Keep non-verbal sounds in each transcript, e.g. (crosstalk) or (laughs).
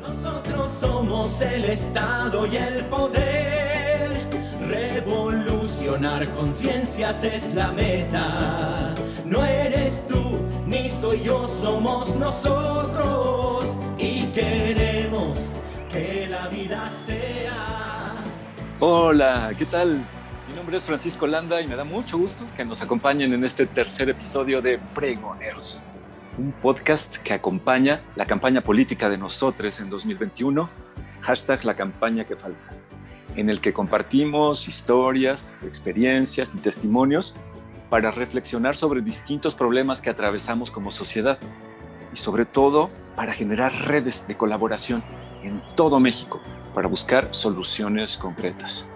Nosotros somos el Estado y el poder. Revolucionar conciencias es la meta. No eres tú ni soy yo, somos nosotros. Y queremos que la vida sea. Hola, ¿qué tal? Mi nombre es Francisco Landa y me da mucho gusto que nos acompañen en este tercer episodio de Pregoneros, un podcast que acompaña la campaña política de nosotros en 2021, hashtag la campaña que falta, en el que compartimos historias, experiencias y testimonios para reflexionar sobre distintos problemas que atravesamos como sociedad y sobre todo para generar redes de colaboración en todo México para buscar soluciones concretas.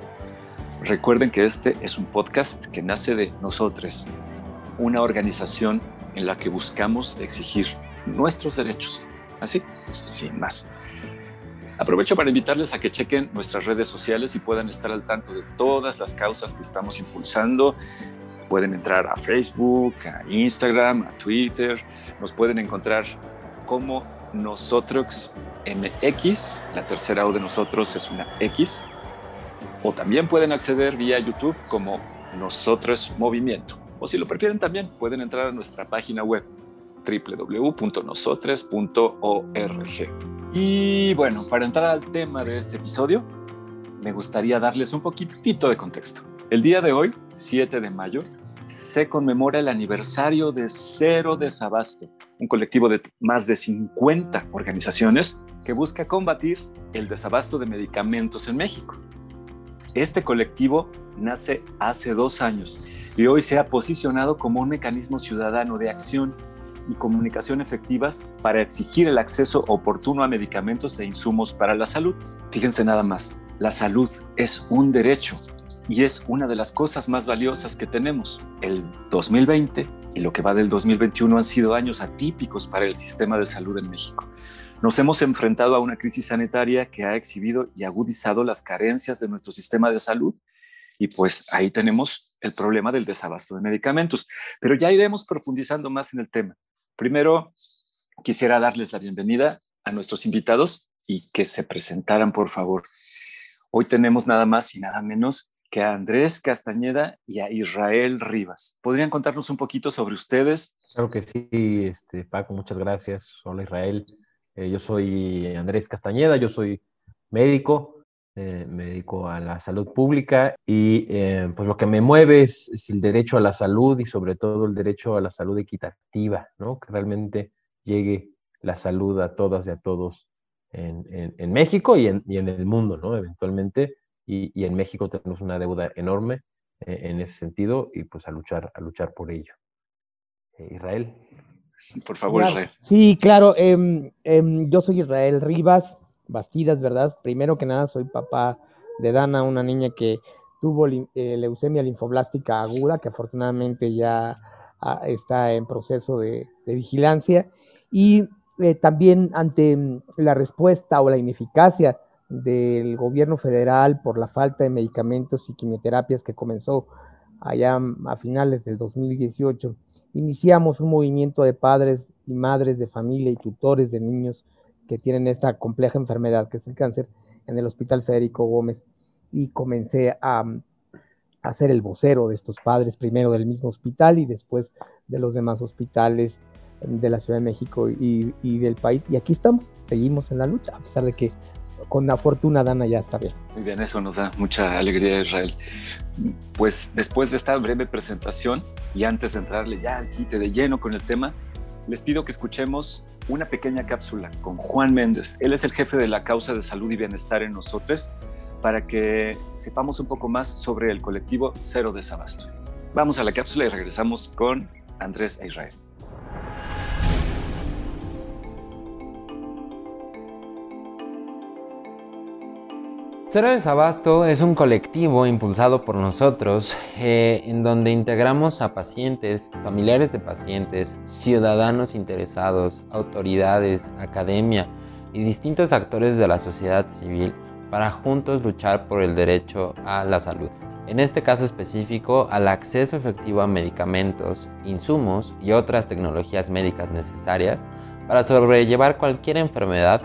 Recuerden que este es un podcast que nace de nosotros, una organización en la que buscamos exigir nuestros derechos, así, sin más. Aprovecho para invitarles a que chequen nuestras redes sociales y puedan estar al tanto de todas las causas que estamos impulsando. Pueden entrar a Facebook, a Instagram, a Twitter. Nos pueden encontrar como nosotros MX, la tercera O de nosotros es una X, o también pueden acceder vía YouTube como Nosotros Movimiento. O si lo prefieren también, pueden entrar a nuestra página web www.nosotres.org. Y bueno, para entrar al tema de este episodio, me gustaría darles un poquitito de contexto. El día de hoy, 7 de mayo, se conmemora el aniversario de Cero Desabasto, un colectivo de más de 50 organizaciones que busca combatir el desabasto de medicamentos en México. Este colectivo nace hace dos años y hoy se ha posicionado como un mecanismo ciudadano de acción y comunicación efectivas para exigir el acceso oportuno a medicamentos e insumos para la salud. Fíjense nada más, la salud es un derecho y es una de las cosas más valiosas que tenemos. El 2020 y lo que va del 2021 han sido años atípicos para el sistema de salud en México. Nos hemos enfrentado a una crisis sanitaria que ha exhibido y agudizado las carencias de nuestro sistema de salud y pues ahí tenemos el problema del desabasto de medicamentos. Pero ya iremos profundizando más en el tema. Primero, quisiera darles la bienvenida a nuestros invitados y que se presentaran, por favor. Hoy tenemos nada más y nada menos que a Andrés Castañeda y a Israel Rivas. ¿Podrían contarnos un poquito sobre ustedes? Claro que sí, este, Paco, muchas gracias. Hola Israel. Eh, yo soy Andrés Castañeda, yo soy médico, eh, me dedico a la salud pública y eh, pues lo que me mueve es, el derecho a la salud y sobre todo el derecho a la salud equitativa, ¿no? Que realmente llegue la salud a todas y a todos en, México y en, y el mundo, ¿no? Eventualmente. Y, y, en México tenemos una deuda enorme eh, en ese sentido y pues a luchar, a luchar por ello. Israel. Por favor, claro. Israel. Sí, claro. Eh, eh, yo soy Israel Rivas, Bastidas, ¿verdad? Primero que nada, soy papá de Dana, una niña que tuvo eh, leucemia linfoblástica aguda, que afortunadamente ya ah, está en proceso de, de vigilancia. Y eh, también ante la respuesta o la ineficacia del gobierno federal por la falta de medicamentos y quimioterapias que comenzó allá a finales del 2018, iniciamos un movimiento de padres y madres de familia y tutores de niños que tienen esta compleja enfermedad que es el cáncer en el Hospital Federico Gómez y comencé a, a ser el vocero de estos padres, primero del mismo hospital y después de los demás hospitales de la Ciudad de México y del país. Y aquí estamos, seguimos en la lucha, a pesar de que con la fortuna Dana ya está bien. Muy bien, eso nos da mucha alegría, Israel. Pues después de esta breve presentación y antes de entrarle ya aquí de lleno con el tema, les pido que escuchemos una pequeña cápsula con Juan Méndez. Él es el jefe de la causa de salud y bienestar en nosotros para que sepamos un poco más sobre el colectivo Cero Desabasto. Vamos a la cápsula y regresamos con Andrés e Israel. Cero Desabasto es un colectivo impulsado por nosotros eh, en donde integramos a pacientes, familiares de pacientes, ciudadanos interesados, autoridades, academia y distintos actores de la sociedad civil para juntos luchar por el derecho a la salud. En este caso específico, al acceso efectivo a medicamentos, insumos y otras tecnologías médicas necesarias para sobrellevar cualquier enfermedad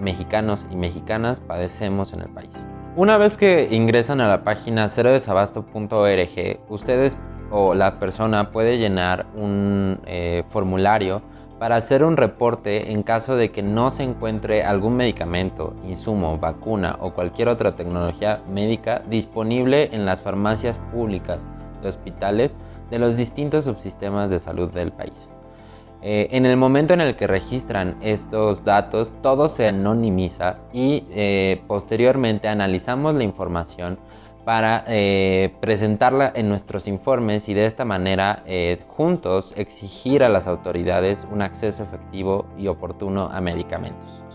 mexicanos y mexicanas padecemos en el país. Una vez que ingresan a la página cerodesabasto.org, ustedes o la persona puede llenar un eh, formulario para hacer un reporte en caso de que no se encuentre algún medicamento, insumo, vacuna o cualquier otra tecnología médica disponible en las farmacias públicas de hospitales de los distintos subsistemas de salud del país. Eh, en el momento en el que registran estos datos, todo se anonimiza y eh, posteriormente analizamos la información para eh, presentarla en nuestros informes y de esta manera juntos exigir a las autoridades un acceso efectivo y oportuno a medicamentos.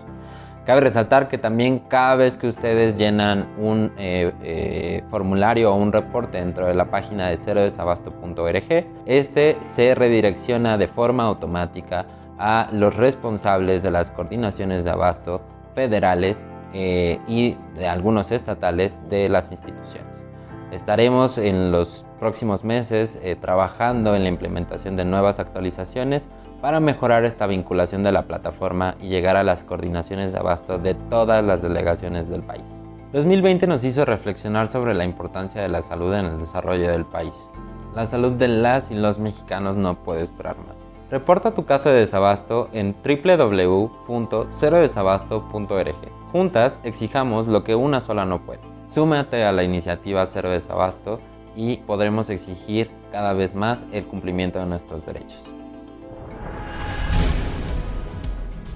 Cabe resaltar que también cada vez que ustedes llenan un eh, eh, formulario o un reporte dentro de la página de cerodesabasto.org, este se redirecciona de forma automática a los responsables de las coordinaciones de abasto federales eh, y de algunos estatales de las instituciones. Estaremos en los próximos meses trabajando en la implementación de nuevas actualizaciones para mejorar esta vinculación de la plataforma y llegar a las coordinaciones de abasto de todas las delegaciones del país. 2020 nos hizo reflexionar sobre la importancia de la salud en el desarrollo del país. La salud de las y los mexicanos no puede esperar más. Reporta tu caso de desabasto en www.cerodesabasto.org. Juntas exijamos lo que una sola no puede. Súmate a la iniciativa Cero Desabasto y podremos exigir cada vez más el cumplimiento de nuestros derechos.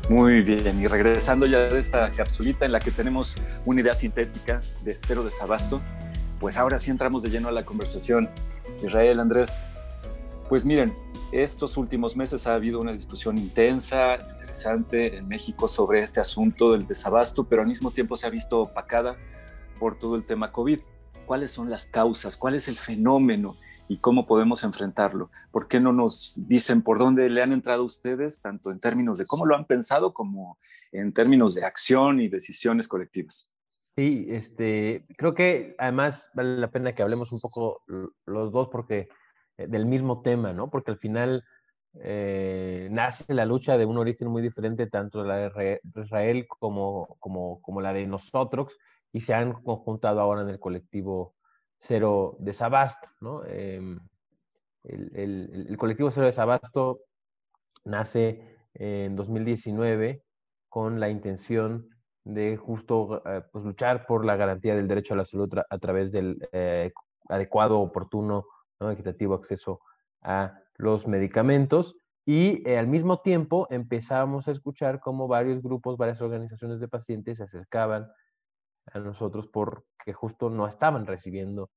Muy bien, y regresando ya de esta capsulita en la que tenemos una idea sintética de cero desabasto, pues ahora sí entramos de lleno a la conversación. Israel, Andrés, pues miren, estos últimos meses ha habido una discusión intensa, interesante en México sobre este asunto del desabasto, pero al mismo tiempo se ha visto opacada por todo el tema COVID. ¿Cuáles son las causas? ¿Cuál es el fenómeno? Y cómo podemos enfrentarlo. ¿Por qué no nos dicen por dónde le han entrado ustedes, tanto en términos de cómo lo han pensado como en términos de acción y decisiones colectivas? Sí, este, creo que además vale la pena que hablemos un poco los dos porque eh, del mismo tema, ¿no? Porque al final eh, nace la lucha de un origen muy diferente, tanto la de Israel como, como, como la de nosotros, y se han conjuntado ahora en el colectivo Cero Desabasto. ¿no? Em, el, colectivo Cero Desabasto nace en 2019 con la intención de justo eh, pues, luchar por la garantía del derecho a la salud a través del eh, adecuado, oportuno, equitativo acceso a los medicamentos. Y eh, al mismo tiempo empezamos a escuchar cómo varios grupos, varias organizaciones de pacientes se acercaban a nosotros porque justo no estaban recibiendo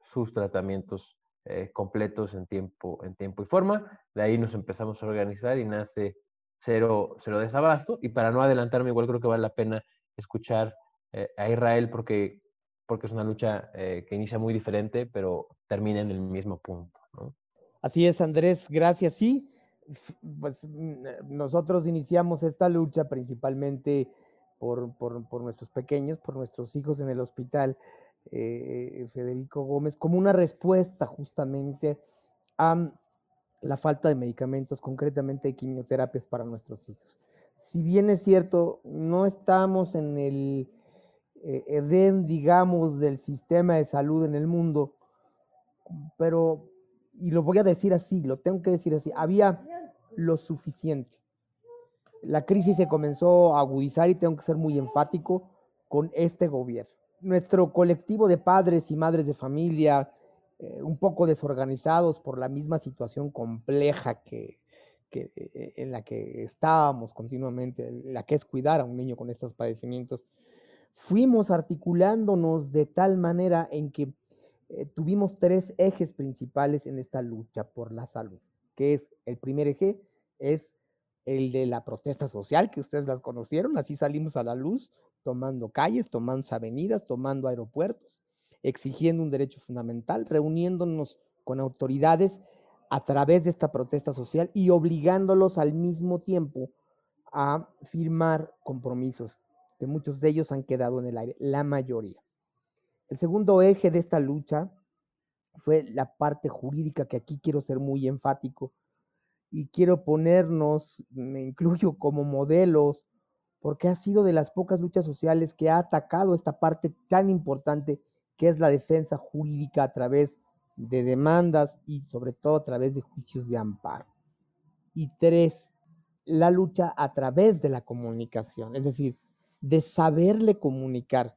sus tratamientos eh, completos en tiempo, en tiempo y forma. De ahí nos empezamos a organizar y nace Cero, cero Desabasto. Y para no adelantarme, igual creo que vale la pena escuchar eh, a Israel porque, porque es una lucha eh, que inicia muy diferente, pero termina en el mismo punto. Así es, Andrés, gracias. Sí, pues nosotros iniciamos esta lucha principalmente por, por, nuestros pequeños, por nuestros hijos en el hospital, eh, Federico Gómez, como una respuesta justamente a la falta de medicamentos, concretamente de quimioterapias para nuestros hijos. Si bien es cierto, no estamos en el eh, edén, digamos, del sistema de salud en el mundo, pero, y lo voy a decir así, lo tengo que decir así, había lo suficiente la crisis se comenzó a agudizar y tengo que ser muy enfático con este gobierno. Nuestro colectivo de padres y madres de familia, eh, un poco desorganizados por la misma situación compleja que, eh, en la que estábamos continuamente, la que es cuidar a un niño con estos padecimientos, fuimos articulándonos de tal manera en que eh, tuvimos tres ejes principales en esta lucha por la salud, que es el primer eje, es el de la protesta social, que ustedes las conocieron, así salimos a la luz tomando calles, tomando avenidas, tomando aeropuertos, exigiendo un derecho fundamental, reuniéndonos con autoridades a través de esta protesta social y obligándolos al mismo tiempo a firmar compromisos, que muchos de ellos han quedado en el aire, la mayoría. El segundo eje de esta lucha fue la parte jurídica, que aquí quiero ser muy enfático y quiero ponernos, me incluyo como modelos, porque ha sido de las pocas luchas sociales que ha atacado esta parte tan importante que es la defensa jurídica a través de demandas y sobre todo a través de juicios de amparo. Y tres, la lucha a través de la comunicación, es decir, de saberle comunicar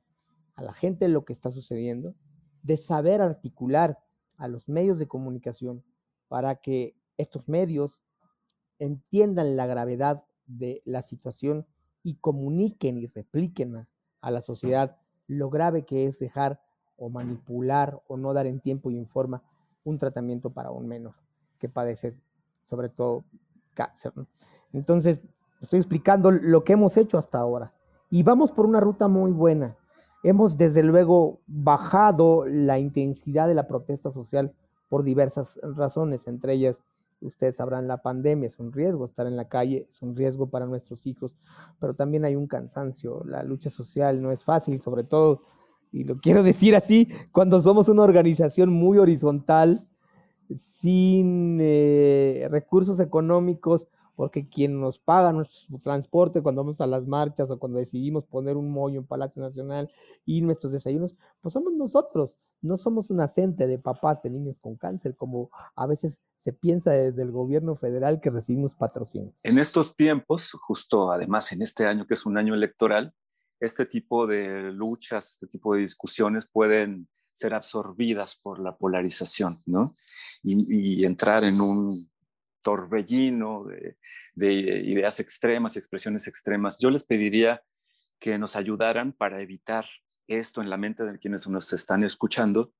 a la gente lo que está sucediendo, de saber articular a los medios de comunicación para que estos medios entiendan la gravedad de la situación y comuniquen y repliquen a, la sociedad lo grave que es dejar o manipular o no dar en tiempo y en forma un tratamiento para un menor que padece sobre todo cáncer. Entonces, estoy explicando lo que hemos hecho hasta ahora y vamos por una ruta muy buena. Hemos desde luego bajado la intensidad de la protesta social por diversas razones, entre ellas ustedes sabrán, la pandemia es un riesgo, estar en la calle es un riesgo para nuestros hijos, pero también hay un cansancio, la lucha social no es fácil, sobre todo, y lo quiero (laughs) decir así, cuando somos una organización muy horizontal, sin eh, recursos económicos, porque quien nos paga nuestro transporte cuando vamos a las marchas o cuando decidimos poner un mollo en Palacio Nacional y nuestros desayunos, pues somos nosotros, no somos un acente de papás de niños con cáncer, como a veces se piensa desde el gobierno federal que recibimos patrocinio. En estos tiempos, justo además en este año que es un año electoral, este tipo de luchas, este tipo de discusiones pueden ser absorbidas por la polarización, ¿no? Y, entrar en un torbellino de, de ideas extremas, expresiones extremas. Yo les pediría que nos ayudaran para evitar esto en la mente de quienes nos están escuchando,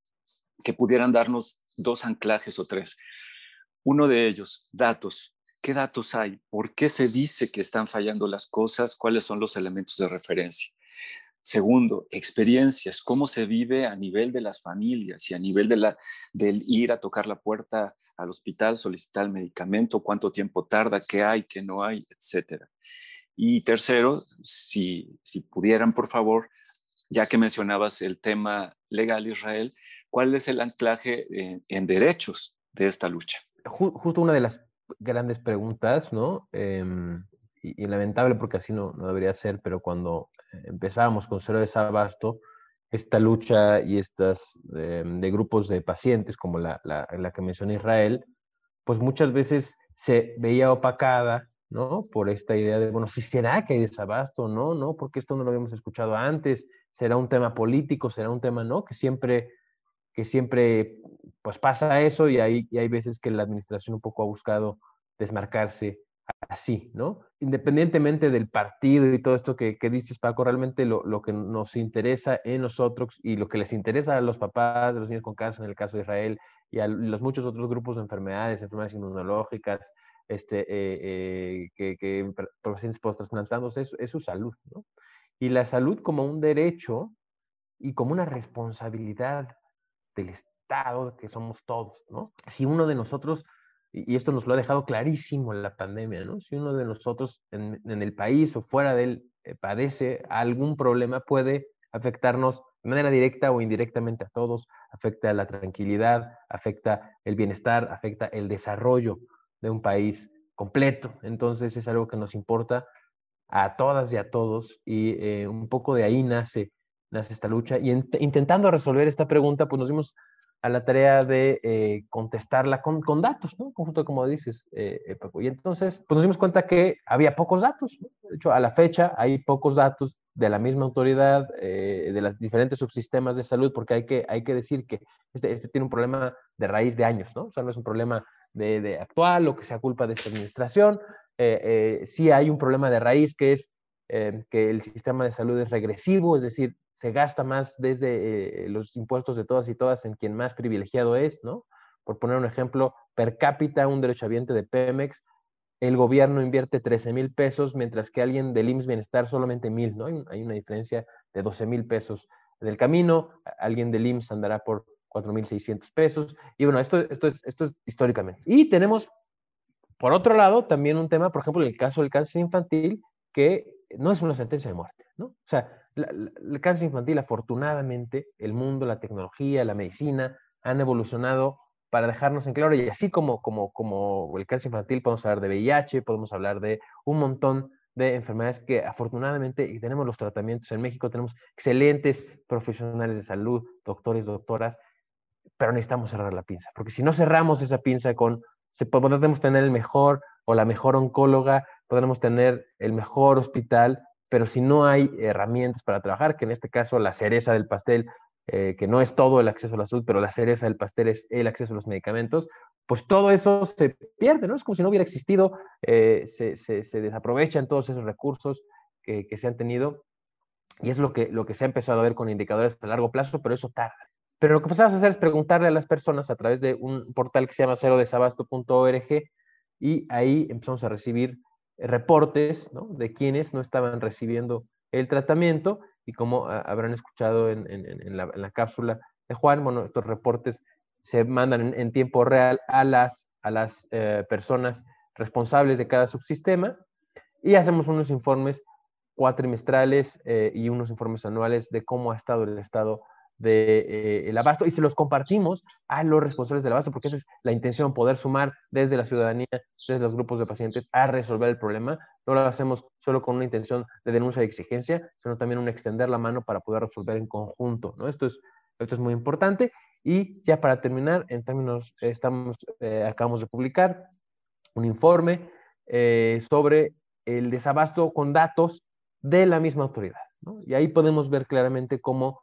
que pudieran darnos dos anclajes o tres. Uno de ellos, datos. ¿Qué datos hay? ¿Por qué se dice que están fallando las cosas? ¿Cuáles son los elementos de referencia? Segundo, experiencias, cómo se vive a nivel de las familias y a nivel de la, del ir a tocar la puerta al hospital, solicitar el medicamento, cuánto tiempo tarda, qué hay, qué no hay, etcétera. Y tercero, si, pudieran, por favor, ya que mencionabas el tema legal Israel, ¿cuál es el anclaje en derechos de esta lucha? Justo una de las grandes preguntas, ¿no? Em, y, lamentable porque así no, no, debería ser, pero cuando empezábamos con Cero Desabasto, esta lucha y estas em, de grupos de pacientes, como la, la, que mencionó Israel, pues muchas veces se veía opacada, ¿no? Por esta idea de, bueno, si será que hay desabasto, ¿no? ¿No? Porque esto no lo habíamos escuchado antes, será un tema político, será un tema, ¿no? Que siempre que siempre pues pasa eso y hay, hay veces que la administración un poco ha buscado desmarcarse así, ¿no? Independientemente del partido y todo esto que, que dices, Paco, realmente lo, lo, que nos interesa en nosotros y lo que les interesa a los papás de los niños con cáncer, en el caso de Israel, y a los muchos otros grupos de enfermedades, enfermedades inmunológicas, este, eh, eh, que, que pacientes post-trasplantados, es, es su salud, ¿no? Y la salud como un derecho y como una responsabilidad del Estado, que somos todos, ¿no? Si uno de nosotros, y esto nos lo ha dejado clarísimo en la pandemia, ¿no? Si uno de nosotros en, el país o fuera de él eh, padece algún problema, puede afectarnos de manera directa o indirectamente a todos, afecta la tranquilidad, afecta el bienestar, afecta el desarrollo de un país completo. Entonces es algo que nos importa a todas y a todos y eh, un poco de ahí nace nace esta lucha. Y intentando resolver esta pregunta, pues nos dimos a la tarea de eh, contestarla con, con, datos, ¿no? Justo como dices, eh, eh, Paco. Y entonces, pues nos dimos cuenta que había pocos datos. De hecho, a la fecha hay pocos datos de la misma autoridad, de los diferentes subsistemas de salud, porque hay que, hay que decir que este, este tiene un problema de raíz de años, ¿no? O sea, no es un problema de, de actual o que sea culpa de esta administración. sí hay un problema de raíz que es que el sistema de salud es regresivo, es decir, se gasta más desde eh, los impuestos de todas y todas en quien más privilegiado es, ¿no? Por poner un ejemplo, per cápita, un derechohabiente de Pemex el gobierno invierte 13 mil pesos, mientras que alguien del IMSS Bienestar solamente mil, ¿no? Hay, una diferencia de 12 mil pesos. En el camino, alguien del IMSS andará por 4.600 pesos. Y bueno, esto, esto, es, esto es históricamente. Y tenemos, por otro lado, también un tema, por ejemplo, el caso del cáncer infantil, que no es una sentencia de muerte, ¿no? O sea, el cáncer infantil, afortunadamente, el mundo, la tecnología, la medicina han evolucionado para dejarnos en claro, y así como, como, como el cáncer infantil, podemos hablar de VIH, podemos hablar de un montón de enfermedades que afortunadamente tenemos los tratamientos en México, tenemos excelentes profesionales de salud, doctores, doctoras, pero necesitamos cerrar la pinza, porque si no cerramos esa pinza con, se, podemos tener el mejor o la mejor oncóloga, podremos tener el mejor hospital, pero si no hay herramientas para trabajar, que en este caso la cereza del pastel eh, que no es todo el acceso a la salud, pero la cereza del pastel es el acceso a los medicamentos, pues todo eso se pierde, ¿no? Es como si no hubiera existido, eh, se, se, desaprovechan todos esos recursos que, que, se han tenido y es lo que, lo que se ha empezado a ver con indicadores a largo plazo, pero eso tarda. Pero lo que pasamos a hacer es preguntarle a las personas a través de un portal que se llama cerodesabasto.org y ahí empezamos a recibir reportes ¿no? de quienes no estaban recibiendo el tratamiento y como habrán escuchado en, la, cápsula de Juan, bueno, estos reportes se mandan en, tiempo real a las, a las eh, personas responsables de cada subsistema y hacemos unos informes cuatrimestrales eh, y unos informes anuales de cómo ha estado el estado del de, eh, abasto y se los compartimos a los responsables del abasto, porque esa es la intención, poder sumar desde la ciudadanía, desde los grupos de pacientes a resolver el problema. No lo hacemos solo con una intención de denuncia y exigencia, sino también un extender la mano para poder resolver en conjunto. ¿no? Esto, es, esto es muy importante. Y ya para terminar, en términos, estamos, eh, acabamos de publicar un informe eh, sobre el desabasto con datos de la misma autoridad. ¿no? Y ahí podemos ver claramente cómo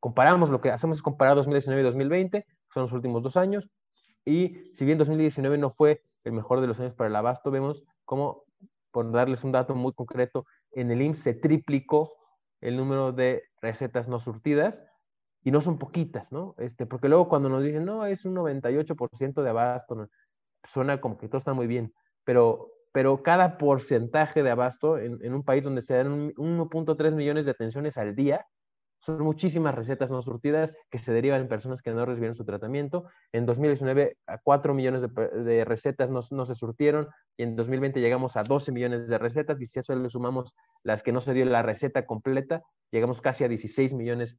comparamos lo que hacemos es comparar 2019 y 2020, son los últimos dos años, y si bien 2019 no fue el mejor de los años para el abasto, vemos cómo, por darles un dato muy concreto, en el IMSS se triplicó el número de recetas no surtidas, y no son poquitas, ¿no? Este, porque luego cuando nos dicen, no, es un 98% de abasto, suena como que todo está muy bien, pero, pero cada porcentaje de abasto en, en un país donde se dan 1.3 millones de atenciones al día, son muchísimas recetas no surtidas que se derivan en personas que no recibieron su tratamiento. En 2019, a 4 millones de, recetas no, se surtieron y en 2020 llegamos a 12 millones de recetas y si a eso le sumamos las que no se dio la receta completa, llegamos casi a 16 millones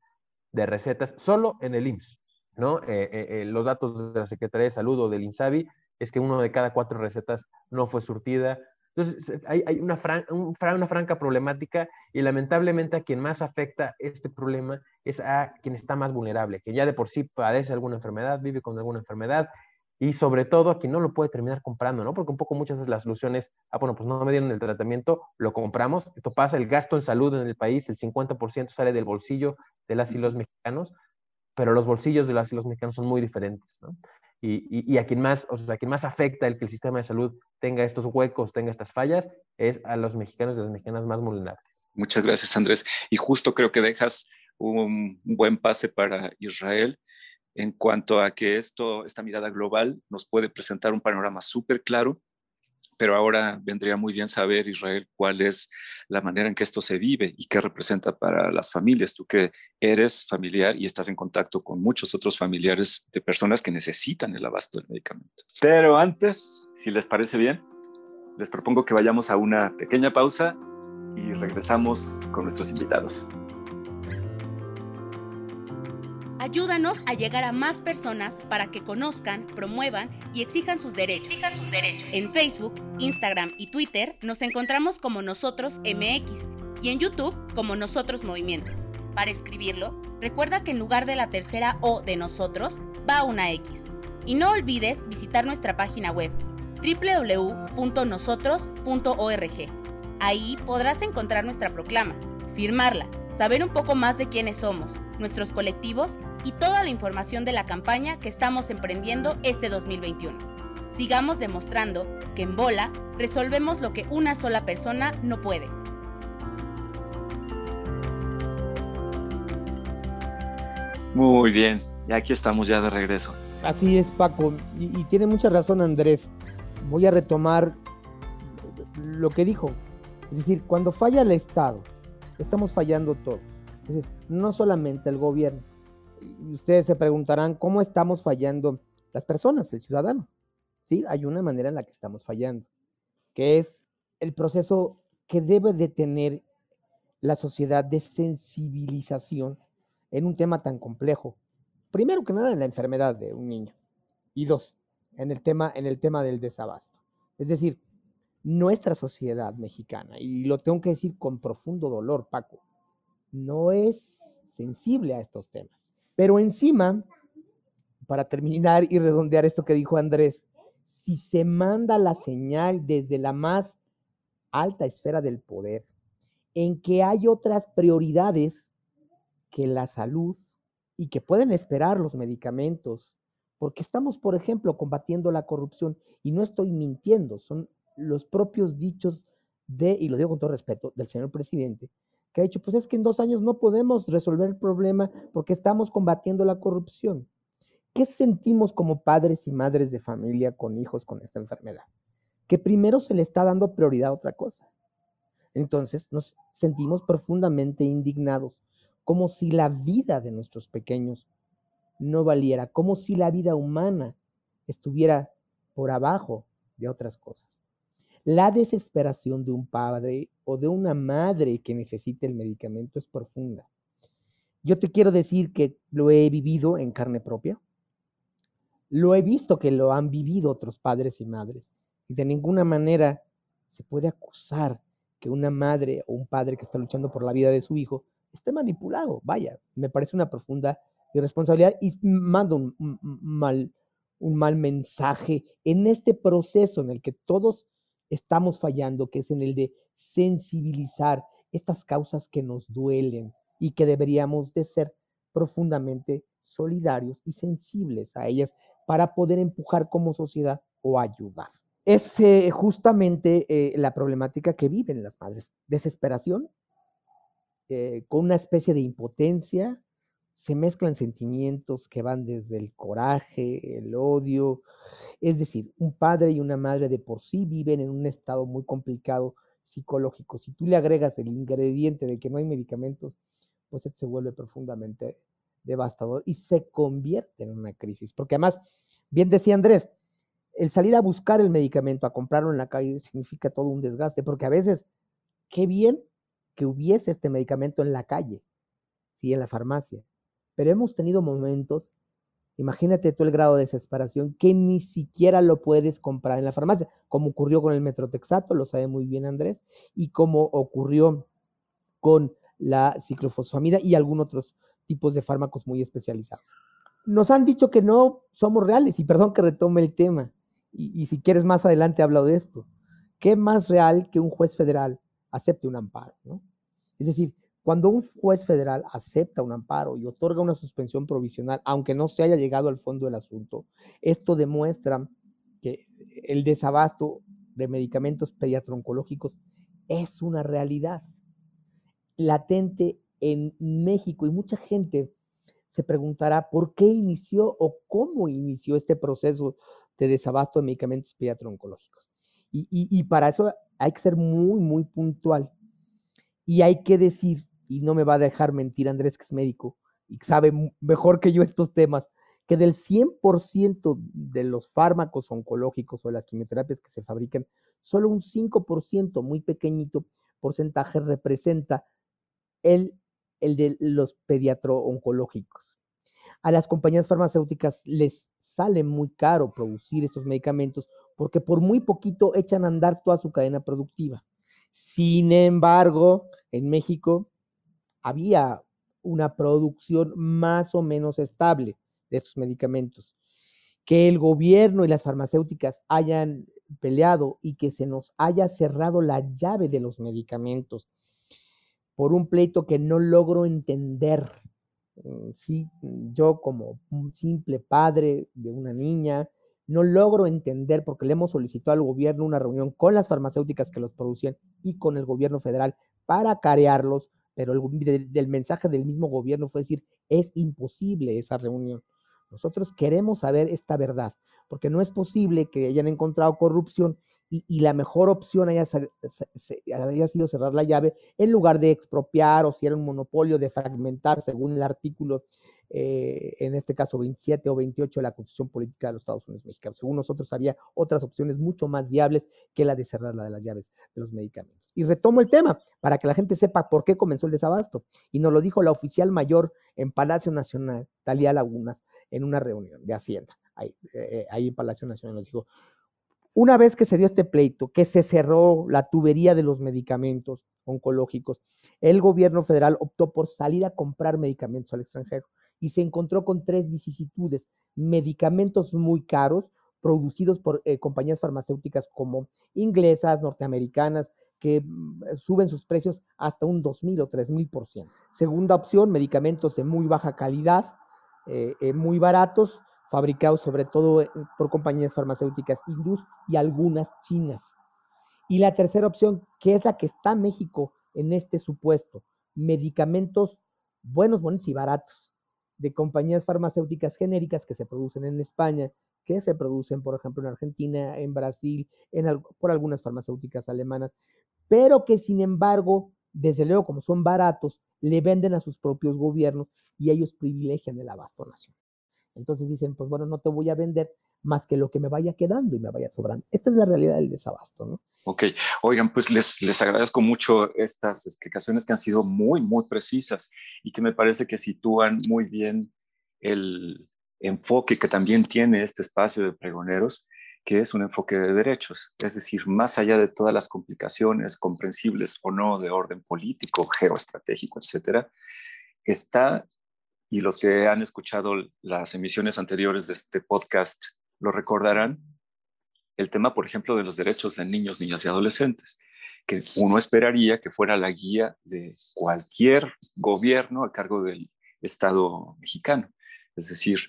de recetas solo en el IMSS. ¿no? Eh, eh, eh, los datos de la Secretaría de Salud o del INSABI es que uno de cada cuatro recetas no fue surtida, entonces, hay, una, una franca problemática y lamentablemente a quien más afecta este problema es a quien está más vulnerable, que ya de por sí padece alguna enfermedad, vive con alguna enfermedad y sobre todo a quien no lo puede terminar comprando, ¿no? Porque un poco muchas veces la solución es, ah, bueno, pues no me dieron el tratamiento, lo compramos, esto pasa, el gasto en salud en el país, el 50% sale del bolsillo de las y los mexicanos, pero los bolsillos de las y los mexicanos son muy diferentes, ¿no? Y, a quien más, o sea, a quien más afecta el que el sistema de salud tenga estos huecos, tenga estas fallas, es a los mexicanos y las mexicanas más vulnerables. Muchas gracias, Andrés. Y justo creo que dejas un buen pase para Israel en cuanto a que esto, esta mirada global nos puede presentar un panorama súper claro pero ahora vendría muy bien saber, Israel, cuál es la manera en que esto se vive y qué representa para las familias. Tú que eres familiar y estás en contacto con muchos otros familiares de personas que necesitan el abasto del medicamento. Pero antes, si les parece bien, les propongo que vayamos a una pequeña pausa y regresamos con nuestros invitados. Ayúdanos a llegar a más personas para que conozcan, promuevan y exijan sus derechos. sus derechos. En Facebook, Instagram y Twitter nos encontramos como Nosotros MX y en YouTube como Nosotros Movimiento. Para escribirlo, recuerda que en lugar de la tercera O de nosotros va una X. Y no olvides visitar nuestra página web www.nosotros.org. Ahí podrás encontrar nuestra proclama, firmarla, saber un poco más de quiénes somos, nuestros colectivos y toda la información de la campaña que estamos emprendiendo este 2021. Sigamos demostrando que en Bola resolvemos lo que una sola persona no puede. Muy bien, y aquí estamos ya de regreso. Así es, Paco, y, tiene mucha razón Andrés. Voy a retomar lo que dijo. Es decir, cuando falla el Estado, estamos fallando todos. Es decir, no solamente el gobierno. Ustedes se preguntarán cómo estamos fallando las personas, el ciudadano. Sí, hay una manera en la que estamos fallando, que es el proceso que debe de tener la sociedad de sensibilización en un tema tan complejo. Primero que nada, en la enfermedad de un niño. Y dos, en el tema, en el tema del desabasto. Es decir, nuestra sociedad mexicana, y lo tengo que decir con profundo dolor, Paco, no es sensible a estos temas. Pero encima, para terminar y redondear esto que dijo Andrés, si se manda la señal desde la más alta esfera del poder, en que hay otras prioridades que la salud y que pueden esperar los medicamentos, porque estamos, por ejemplo, combatiendo la corrupción y no estoy mintiendo, son los propios dichos de, y lo digo con todo respeto, del señor presidente, que ha dicho, pues es que en dos años no podemos resolver el problema porque estamos combatiendo la corrupción. ¿Qué sentimos como padres y madres de familia con hijos con esta enfermedad? Que primero se le está dando prioridad a otra cosa. Entonces nos sentimos profundamente indignados, como si la vida de nuestros pequeños no valiera, como si la vida humana estuviera por abajo de otras cosas. La desesperación de un padre o de una madre que necesite el medicamento es profunda. Yo te quiero decir que lo he vivido en carne propia. Lo he visto que lo han vivido otros padres y madres. Y de ninguna manera se puede acusar que una madre o un padre que está luchando por la vida de su hijo esté manipulado. Vaya, me parece una profunda irresponsabilidad y mando un, mal, un mal mensaje en este proceso en el que todos estamos fallando, que es en el de sensibilizar estas causas que nos duelen y que deberíamos de ser profundamente solidarios y sensibles a ellas para poder empujar como sociedad o ayudar. Es eh, justamente eh, la problemática que viven las madres. Desesperación, eh, con una especie de impotencia, se mezclan sentimientos que van desde el coraje, el odio. Es decir, un padre y una madre de por sí viven en un estado muy complicado psicológico. Si tú le agregas el ingrediente de que no hay medicamentos, pues se vuelve profundamente devastador y se convierte en una crisis. Porque además, bien decía Andrés, el salir a buscar el medicamento, a comprarlo en la calle, significa todo un desgaste, porque a veces, qué bien que hubiese este medicamento en la calle, sí, en la farmacia. Pero hemos tenido momentos, imagínate tú el grado de desesperación, que ni siquiera lo puedes comprar en la farmacia, como ocurrió con el metrotexato, lo sabe muy bien Andrés, y como ocurrió con la ciclofosfamida y algunos otros tipos de fármacos muy especializados. Nos han dicho que no somos reales, y perdón que retome el tema, y, si quieres más adelante hablo de esto. ¿Qué más real que un juez federal acepte un amparo? ¿no? Es decir, cuando un juez federal acepta un amparo y otorga una suspensión provisional, aunque no se haya llegado al fondo del asunto, esto demuestra que el desabasto de medicamentos pediatro-oncológicos es una realidad latente en México y mucha gente se preguntará por qué inició o cómo inició este proceso de desabasto de medicamentos pediatro-oncológicos. Y, y para eso hay que ser muy, muy puntual. Y hay que decir, y no me va a dejar mentir Andrés, que es médico y sabe mejor que yo estos temas, que del 100% de los fármacos oncológicos o las quimioterapias que se fabrican, solo un 5%, muy pequeñito porcentaje, representa el, el de los pediatro-oncológicos. A las compañías farmacéuticas les sale muy caro producir estos medicamentos porque por muy poquito echan a andar toda su cadena productiva. Sin embargo, en México había una producción más o menos estable de estos medicamentos. Que el gobierno y las farmacéuticas hayan peleado y que se nos haya cerrado la llave de los medicamentos por un pleito que no logro entender. Mm, sí, yo como un simple padre de una niña, no logro entender porque le hemos solicitado al gobierno una reunión con las farmacéuticas que los producían y con el gobierno federal para carearlos, pero el, mensaje del mismo gobierno fue decir, es imposible esa reunión. Nosotros queremos saber esta verdad, porque no es posible que hayan encontrado corrupción y, la mejor opción haya, haya, sido cerrar la llave en lugar de expropiar o si era un monopolio de fragmentar según el artículo, eh, en este caso 27 o 28 de la Constitución Política de los Estados Unidos Mexicanos. Según nosotros había otras opciones mucho más viables que la de cerrar la de las llaves de los medicamentos. Y retomo el tema para que la gente sepa por qué comenzó el desabasto. Y nos lo dijo la oficial mayor en Palacio Nacional, Talía Lagunas, en una reunión de Hacienda. Ahí, eh, ahí en Palacio Nacional nos dijo, una vez que se dio este pleito, que se cerró la tubería de los medicamentos oncológicos, el gobierno federal optó por salir a comprar medicamentos al extranjero y se encontró con tres vicisitudes, medicamentos muy caros producidos por eh, compañías farmacéuticas como inglesas, norteamericanas, que mm, suben sus precios hasta un 2.000 o 3.000%. Segunda opción, medicamentos de muy baja calidad, eh, eh, muy baratos, fabricados sobre todo eh, por compañías farmacéuticas hindús y algunas chinas. Y la tercera opción, que es la que está México en este supuesto, medicamentos buenos, buenos y baratos de compañías farmacéuticas genéricas que se producen en España, que se producen, por ejemplo, en Argentina, en Brasil, por algunas farmacéuticas alemanas, pero que sin embargo, desde luego, como son baratos, le venden a sus propios gobiernos y ellos privilegian el abasto. Entonces dicen, pues bueno, no te voy a vender más que lo que me vaya quedando y me vaya sobrando. Esta es la realidad del desabasto, ¿no? Ok, oigan, pues les, les agradezco mucho estas explicaciones que han sido muy, muy precisas y que me parece que sitúan muy bien el enfoque que también tiene este espacio de pregoneros, que es un enfoque de derechos, es decir, más allá de todas las complicaciones comprensibles o no de orden político, geoestratégico, etcétera, está y los que han escuchado las emisiones anteriores de este podcast lo recordarán, el tema, por ejemplo, de los derechos de niños, niñas y adolescentes, que uno esperaría que fuera la guía de cualquier gobierno a cargo del Estado mexicano. Es decir,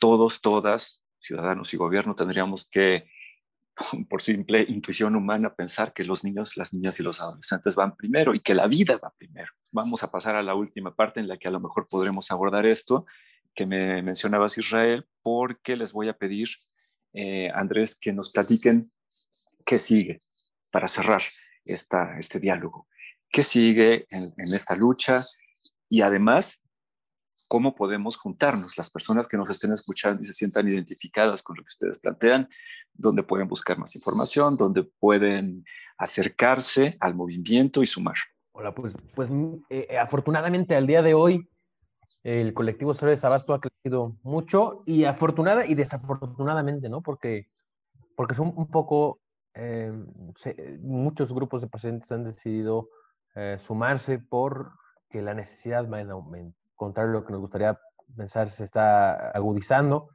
todos, todas, ciudadanos y gobierno, tendríamos que (laughs) por simple intuición humana pensar que los niños, las niñas y los adolescentes van primero y que la vida va primero. Vamos a pasar a la última parte en la que a lo mejor podremos abordar esto que me mencionabas Israel, porque les voy a pedir, eh, Andrés, que nos platiquen qué sigue para cerrar esta, este diálogo. ¿Qué sigue en, en esta lucha? Y además, cómo podemos juntarnos, las personas que nos estén escuchando y se sientan identificadas con lo que ustedes plantean, donde pueden buscar más información, donde pueden acercarse al movimiento y sumar. Hola, pues, pues eh, eh, afortunadamente al día de hoy el colectivo Cero de Sabasto ha crecido mucho y afortunada y desafortunadamente, ¿no? Porque, porque son un poco, eh, muchos grupos de pacientes han decidido sumarse por que la necesidad va en aumento. Contrario a lo que nos gustaría pensar, se está agudizando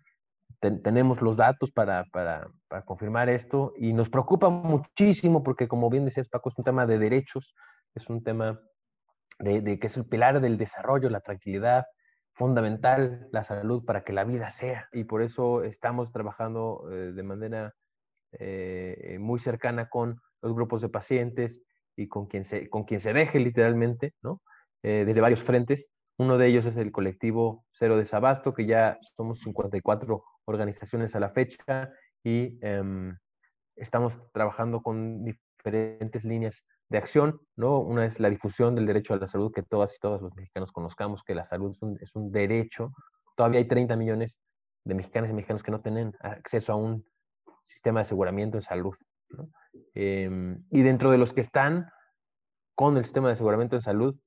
tenemos los datos para, para, para, confirmar esto y nos preocupa muchísimo porque, como bien decías, Paco, es un tema de derechos, es un tema de, de, que es el pilar del desarrollo, la tranquilidad, fundamental la salud para que la vida sea. Y por eso estamos trabajando eh, de manera eh, muy cercana con los grupos de pacientes y con quien se, con quien se deje literalmente, ¿no? Eh, desde varios frentes. Uno de ellos es el colectivo Cero Desabasto, que ya somos 54 organizaciones a la fecha y em, estamos trabajando con diferentes líneas de acción, ¿no? Una es la difusión del derecho a la salud, que todas y todos los mexicanos conozcamos que la salud es un, derecho. Todavía hay 30 millones de mexicanas y mexicanos que no tienen acceso a un sistema de aseguramiento en salud. Em, y dentro de los que están con el sistema de aseguramiento en salud,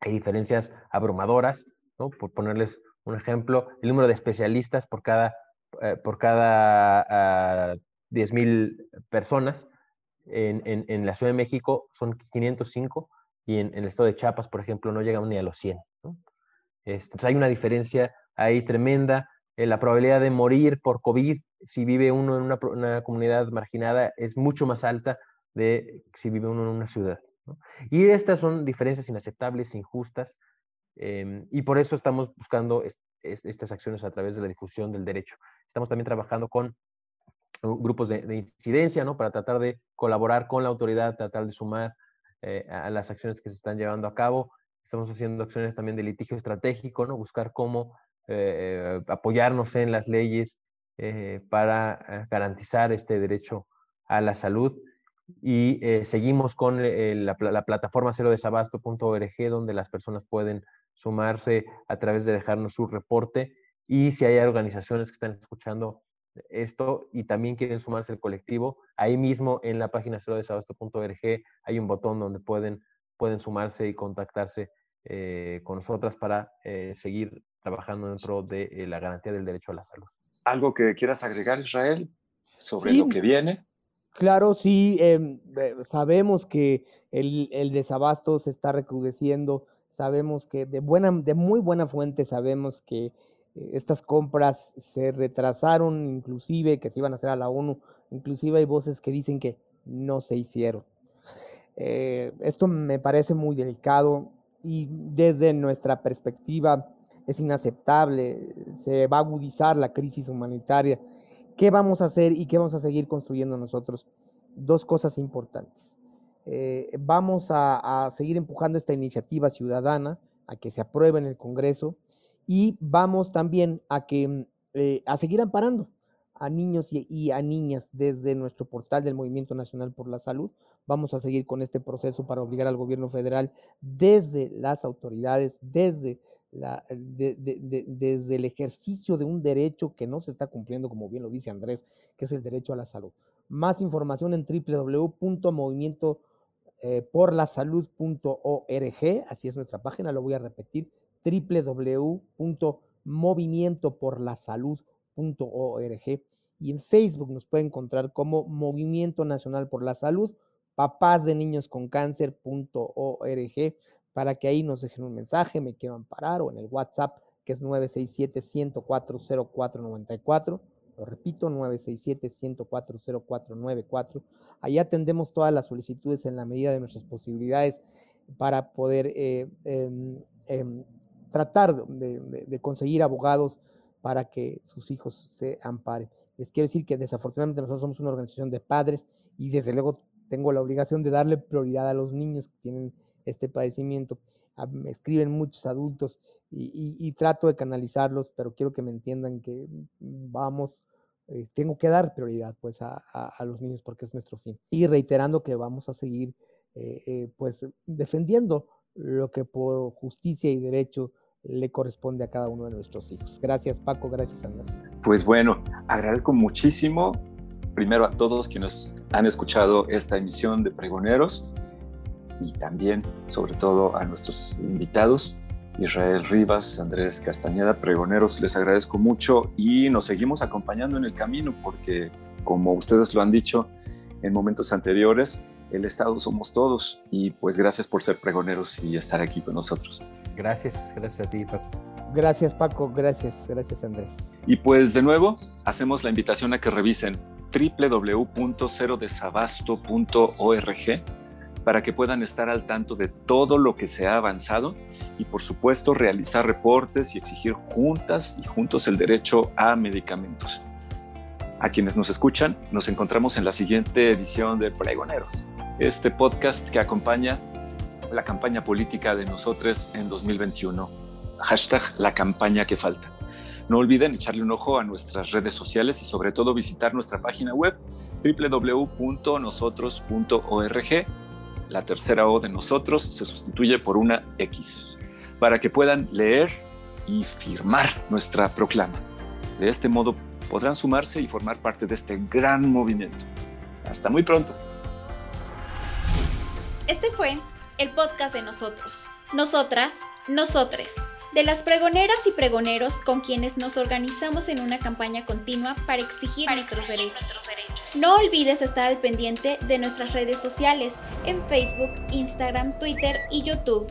hay diferencias abrumadoras. Por ponerles un ejemplo, el número de especialistas por cada, eh, por cada 10.000 ah, personas en, en, la Ciudad de México son 505 y en, el estado de Chiapas, por ejemplo, no llegan ni a los 100. Este, hay una diferencia ahí tremenda. Eh, la probabilidad de morir por COVID, si vive uno en una, comunidad marginada, es mucho más alta de si vive uno en una ciudad. Y estas son diferencias inaceptables, injustas, Em, y por eso estamos buscando estas acciones a través de la difusión del derecho. Estamos también trabajando con grupos de, incidencia, ¿no? Para tratar de colaborar con la autoridad, tratar de sumar eh, a las acciones que se están llevando a cabo. Estamos haciendo acciones también de litigio estratégico, ¿no? Buscar cómo eh, apoyarnos en las leyes eh, para garantizar este derecho a la salud. Y eh, seguimos con eh, la, plataforma cero desabasto.org, donde las personas pueden sumarse a través de dejarnos su reporte. Y si hay organizaciones que están escuchando esto y también quieren sumarse al colectivo, ahí mismo en la página cero desabasto.org hay un botón donde pueden, pueden sumarse y contactarse eh, con nosotras para seguir trabajando dentro de la garantía del derecho a la salud. ¿Algo que quieras agregar, Israel, sobre lo que viene? Claro, sí, em, sabemos que el, desabasto se está recrudeciendo, sabemos que de, buena, de muy buena fuente sabemos que eh, estas compras se retrasaron, inclusive que se iban a hacer a la ONU, inclusive hay voces que dicen que no se hicieron. Eh, esto me parece muy delicado y desde nuestra perspectiva es inaceptable, se va a agudizar la crisis humanitaria ¿Qué vamos a hacer y qué vamos a seguir construyendo nosotros? Dos cosas importantes. Eh, vamos a, seguir empujando esta iniciativa ciudadana a que se apruebe en el Congreso y vamos también a, que, eh, a seguir amparando a niños y, y, a niñas desde nuestro portal del Movimiento Nacional por la Salud. Vamos a seguir con este proceso para obligar al gobierno federal desde las autoridades, desde desde el ejercicio de un derecho que no se está cumpliendo, como bien lo dice Andrés, que es el derecho a la salud. Más información en www.movimientoporlasalud.org, así es nuestra página, lo voy a repetir, www.movimientoporlasalud.org. Y en Facebook nos puede encontrar como Movimiento Nacional por la Salud, papás de niños con cáncer.org para que ahí nos dejen un mensaje, me quiero amparar, o en el WhatsApp, que es 967-104-0494. Lo repito, 967-104-0494. Ahí atendemos todas las solicitudes en la medida de nuestras posibilidades para poder eh, em, em, tratar de, conseguir abogados para que sus hijos se amparen. Les quiero decir que desafortunadamente nosotros somos una organización de padres y desde luego tengo la obligación de darle prioridad a los niños que tienen este padecimiento. Ah, me escriben muchos adultos y, trato de canalizarlos, pero quiero que me entiendan que mm, vamos, eh, tengo que dar prioridad pues a, los niños porque es nuestro fin. Y reiterando que vamos a seguir eh, eh, pues defendiendo lo que por justicia y derecho le corresponde a cada uno de nuestros hijos. Gracias Paco, gracias Andrés. Pues bueno, agradezco muchísimo primero a todos quienes han escuchado esta emisión de Pregoneros y también, sobre todo, a nuestros invitados, Israel Rivas, Andrés Castañeda, pregoneros, les agradezco mucho y nos seguimos acompañando en el camino porque, como ustedes lo han dicho en momentos anteriores, el Estado somos todos y pues gracias por ser pregoneros y estar aquí con nosotros. Gracias, gracias a ti, Paco. Gracias, Paco, gracias, gracias, Andrés. Y pues de nuevo, hacemos la invitación a que revisen www.cerodesabasto.org para que puedan estar al tanto de todo lo que se ha avanzado y por supuesto realizar reportes y exigir juntas y juntos el derecho a medicamentos. A quienes nos escuchan, nos encontramos en la siguiente edición de Pregoneros, este podcast que acompaña la campaña política de nosotros en 2021. Hashtag la campaña que falta. No olviden echarle un ojo a nuestras redes sociales y sobre todo visitar nuestra página web www.nosotros.org la tercera O de nosotros se sustituye por una X, para que puedan leer y firmar nuestra proclama. De este modo podrán sumarse y formar parte de este gran movimiento. Hasta muy pronto. Este fue el podcast de nosotros. Nosotras, nosotres de las pregoneras y pregoneros con quienes nos organizamos en una campaña continua para exigir, nuestros, derechos. No olvides estar al pendiente de nuestras redes sociales en Facebook, Instagram, Twitter y YouTube.